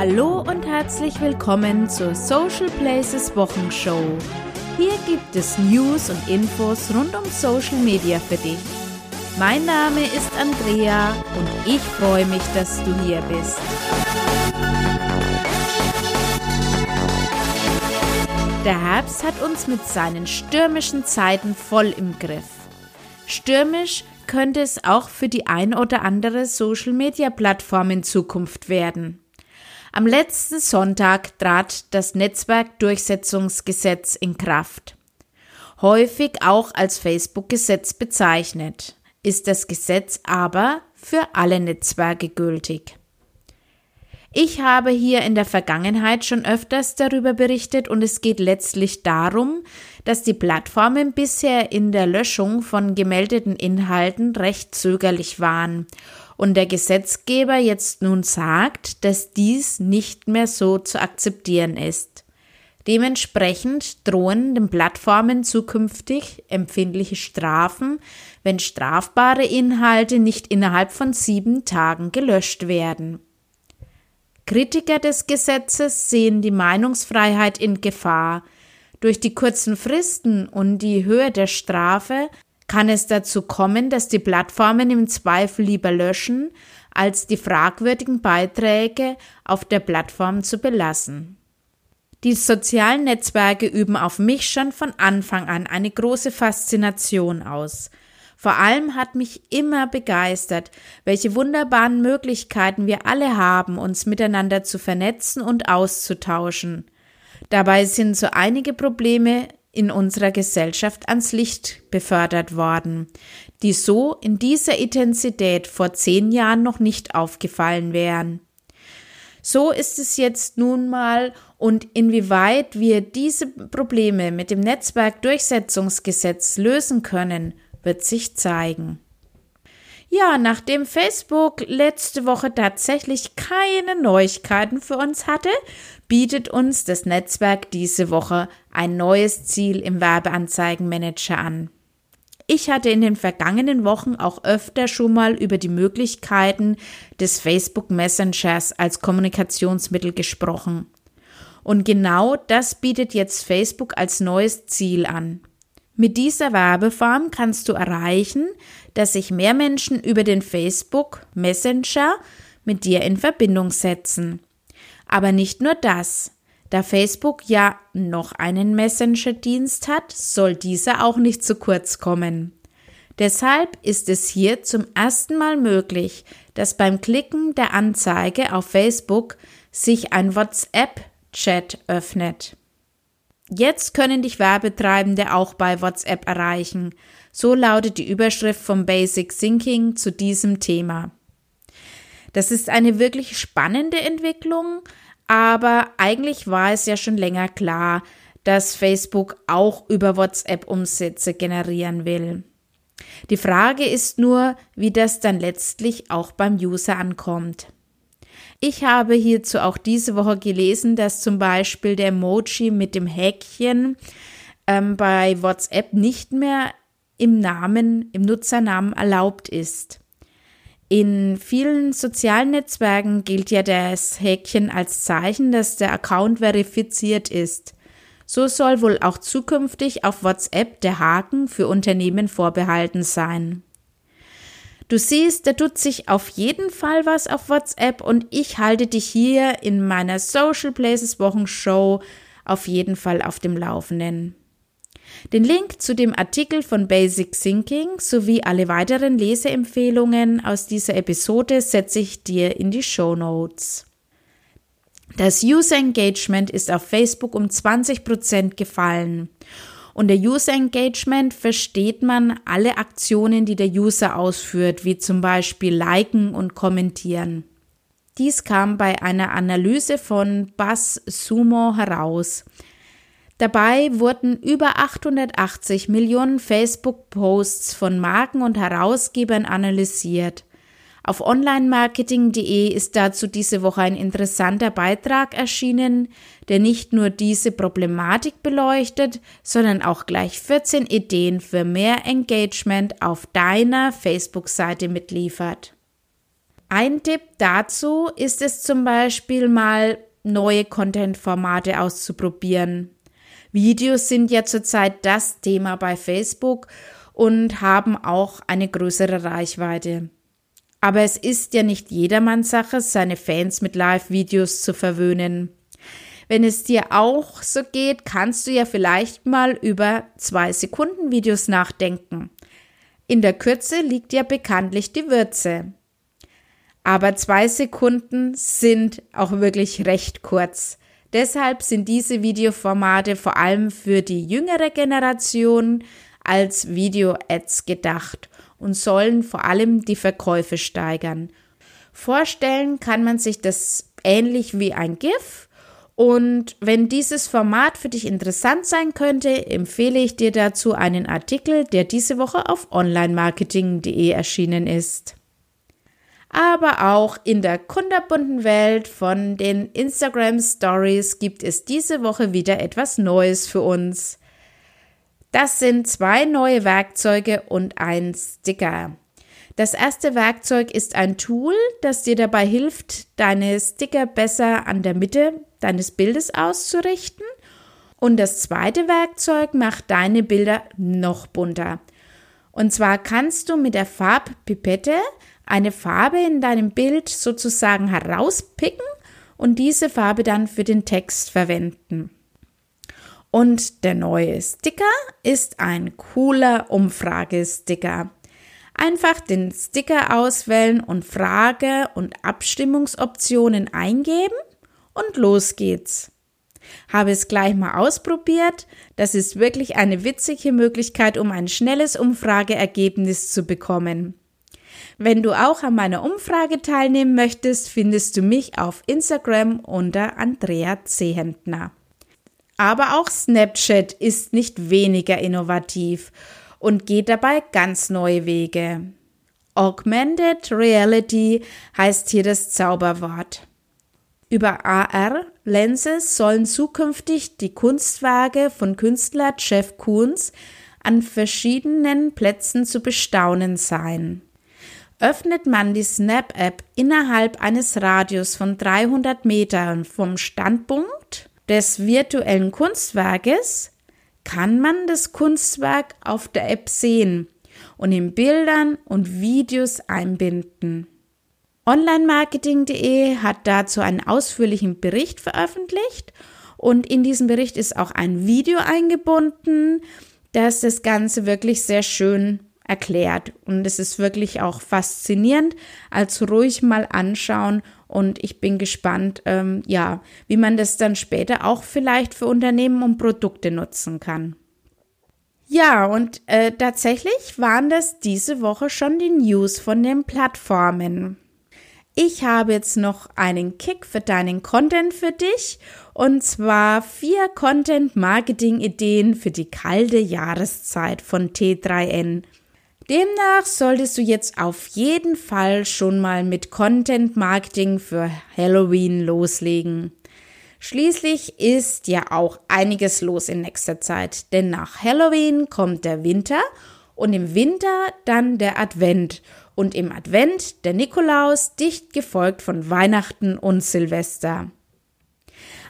Hallo und herzlich willkommen zur Social Places Wochenshow. Hier gibt es News und Infos rund um Social Media für dich. Mein Name ist Andrea und ich freue mich, dass du hier bist. Der Herbst hat uns mit seinen stürmischen Zeiten voll im Griff. Stürmisch könnte es auch für die ein oder andere Social-Media-Plattform in Zukunft werden. Am letzten Sonntag trat das Netzwerkdurchsetzungsgesetz in Kraft. Häufig auch als Facebook-Gesetz bezeichnet, ist das Gesetz aber für alle Netzwerke gültig. Ich habe hier in der Vergangenheit schon öfters darüber berichtet und es geht letztlich darum, dass die Plattformen bisher in der Löschung von gemeldeten Inhalten recht zögerlich waren und der Gesetzgeber jetzt nun sagt, dass dies nicht mehr so zu akzeptieren ist. Dementsprechend drohen den Plattformen zukünftig empfindliche Strafen, wenn strafbare Inhalte nicht innerhalb von sieben Tagen gelöscht werden. Kritiker des Gesetzes sehen die Meinungsfreiheit in Gefahr. Durch die kurzen Fristen und die Höhe der Strafe kann es dazu kommen, dass die Plattformen im Zweifel lieber löschen, als die fragwürdigen Beiträge auf der Plattform zu belassen. Die sozialen Netzwerke üben auf mich schon von Anfang an eine große Faszination aus. Vor allem hat mich immer begeistert, welche wunderbaren Möglichkeiten wir alle haben, uns miteinander zu vernetzen und auszutauschen. Dabei sind so einige Probleme in unserer Gesellschaft ans Licht befördert worden, die so in dieser Intensität vor zehn Jahren noch nicht aufgefallen wären. So ist es jetzt nun mal und inwieweit wir diese Probleme mit dem Netzwerkdurchsetzungsgesetz lösen können, wird sich zeigen. Ja, nachdem Facebook letzte Woche tatsächlich keine Neuigkeiten für uns hatte, bietet uns das Netzwerk diese Woche ein neues Ziel im Werbeanzeigenmanager an. Ich hatte in den vergangenen Wochen auch öfter schon mal über die Möglichkeiten des Facebook Messengers als Kommunikationsmittel gesprochen. Und genau das bietet jetzt Facebook als neues Ziel an. Mit dieser Werbeform kannst du erreichen, dass sich mehr Menschen über den Facebook Messenger mit dir in Verbindung setzen. Aber nicht nur das. Da Facebook ja noch einen Messenger-Dienst hat, soll dieser auch nicht zu kurz kommen. Deshalb ist es hier zum ersten Mal möglich, dass beim Klicken der Anzeige auf Facebook sich ein WhatsApp-Chat öffnet. Jetzt können dich Werbetreibende auch bei WhatsApp erreichen. So lautet die Überschrift vom Basic Thinking zu diesem Thema. Das ist eine wirklich spannende Entwicklung, aber eigentlich war es ja schon länger klar, dass Facebook auch über WhatsApp Umsätze generieren will. Die Frage ist nur, wie das dann letztlich auch beim User ankommt. Ich habe hierzu auch diese Woche gelesen, dass zum Beispiel der Emoji mit dem Häkchen ähm, bei WhatsApp nicht mehr im Namen, im Nutzernamen erlaubt ist. In vielen sozialen Netzwerken gilt ja das Häkchen als Zeichen, dass der Account verifiziert ist. So soll wohl auch zukünftig auf WhatsApp der Haken für Unternehmen vorbehalten sein. Du siehst, da tut sich auf jeden Fall was auf WhatsApp und ich halte dich hier in meiner Social Places Wochenshow auf jeden Fall auf dem Laufenden. Den Link zu dem Artikel von Basic Thinking sowie alle weiteren Leseempfehlungen aus dieser Episode setze ich dir in die Show Notes. Das User Engagement ist auf Facebook um 20% gefallen unter User Engagement versteht man alle Aktionen, die der User ausführt, wie zum Beispiel Liken und Kommentieren. Dies kam bei einer Analyse von Buzz Sumo heraus. Dabei wurden über 880 Millionen Facebook-Posts von Marken und Herausgebern analysiert. Auf onlinemarketing.de ist dazu diese Woche ein interessanter Beitrag erschienen, der nicht nur diese Problematik beleuchtet, sondern auch gleich 14 Ideen für mehr Engagement auf deiner Facebook-Seite mitliefert. Ein Tipp dazu ist es zum Beispiel mal neue Content-Formate auszuprobieren. Videos sind ja zurzeit das Thema bei Facebook und haben auch eine größere Reichweite. Aber es ist ja nicht jedermanns Sache, seine Fans mit Live-Videos zu verwöhnen. Wenn es dir auch so geht, kannst du ja vielleicht mal über zwei Sekunden Videos nachdenken. In der Kürze liegt ja bekanntlich die Würze. Aber zwei Sekunden sind auch wirklich recht kurz. Deshalb sind diese Videoformate vor allem für die jüngere Generation als Video-Ads gedacht und sollen vor allem die Verkäufe steigern. Vorstellen kann man sich das ähnlich wie ein GIF. Und wenn dieses Format für dich interessant sein könnte, empfehle ich dir dazu einen Artikel, der diese Woche auf onlinemarketing.de erschienen ist. Aber auch in der kunderbunten Welt von den Instagram Stories gibt es diese Woche wieder etwas Neues für uns. Das sind zwei neue Werkzeuge und ein Sticker. Das erste Werkzeug ist ein Tool, das dir dabei hilft, deine Sticker besser an der Mitte deines Bildes auszurichten. Und das zweite Werkzeug macht deine Bilder noch bunter. Und zwar kannst du mit der Farbpipette eine Farbe in deinem Bild sozusagen herauspicken und diese Farbe dann für den Text verwenden. Und der neue Sticker ist ein cooler Umfragesticker. Einfach den Sticker auswählen und Frage- und Abstimmungsoptionen eingeben und los geht's. Habe es gleich mal ausprobiert. Das ist wirklich eine witzige Möglichkeit, um ein schnelles Umfrageergebnis zu bekommen. Wenn du auch an meiner Umfrage teilnehmen möchtest, findest du mich auf Instagram unter Andrea Zehentner. Aber auch Snapchat ist nicht weniger innovativ und geht dabei ganz neue Wege. Augmented Reality heißt hier das Zauberwort. Über AR-Lenses sollen zukünftig die Kunstwerke von Künstler Jeff Koons an verschiedenen Plätzen zu bestaunen sein. Öffnet man die Snap-App innerhalb eines Radius von 300 Metern vom Standpunkt des virtuellen Kunstwerkes kann man das Kunstwerk auf der App sehen und in Bildern und Videos einbinden. Onlinemarketing.de hat dazu einen ausführlichen Bericht veröffentlicht und in diesem Bericht ist auch ein Video eingebunden, das das Ganze wirklich sehr schön erklärt. Und es ist wirklich auch faszinierend, also ruhig mal anschauen und ich bin gespannt, ähm, ja, wie man das dann später auch vielleicht für Unternehmen und Produkte nutzen kann. Ja, und äh, tatsächlich waren das diese Woche schon die News von den Plattformen. Ich habe jetzt noch einen Kick für deinen Content für dich und zwar vier Content-Marketing-Ideen für die kalte Jahreszeit von T3N. Demnach solltest du jetzt auf jeden Fall schon mal mit Content Marketing für Halloween loslegen. Schließlich ist ja auch einiges los in nächster Zeit, denn nach Halloween kommt der Winter und im Winter dann der Advent und im Advent der Nikolaus, dicht gefolgt von Weihnachten und Silvester.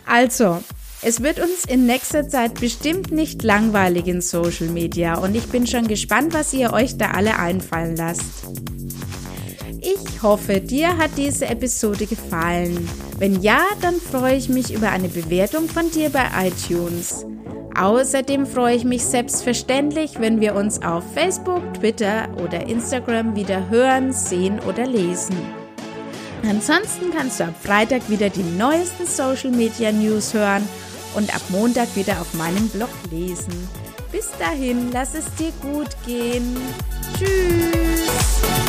Also, es wird uns in nächster Zeit bestimmt nicht langweilig in Social Media und ich bin schon gespannt, was ihr euch da alle einfallen lasst. Ich hoffe, dir hat diese Episode gefallen. Wenn ja, dann freue ich mich über eine Bewertung von dir bei iTunes. Außerdem freue ich mich selbstverständlich, wenn wir uns auf Facebook, Twitter oder Instagram wieder hören, sehen oder lesen. Ansonsten kannst du ab Freitag wieder die neuesten Social Media News hören und ab Montag wieder auf meinem Blog lesen. Bis dahin, lass es dir gut gehen. Tschüss.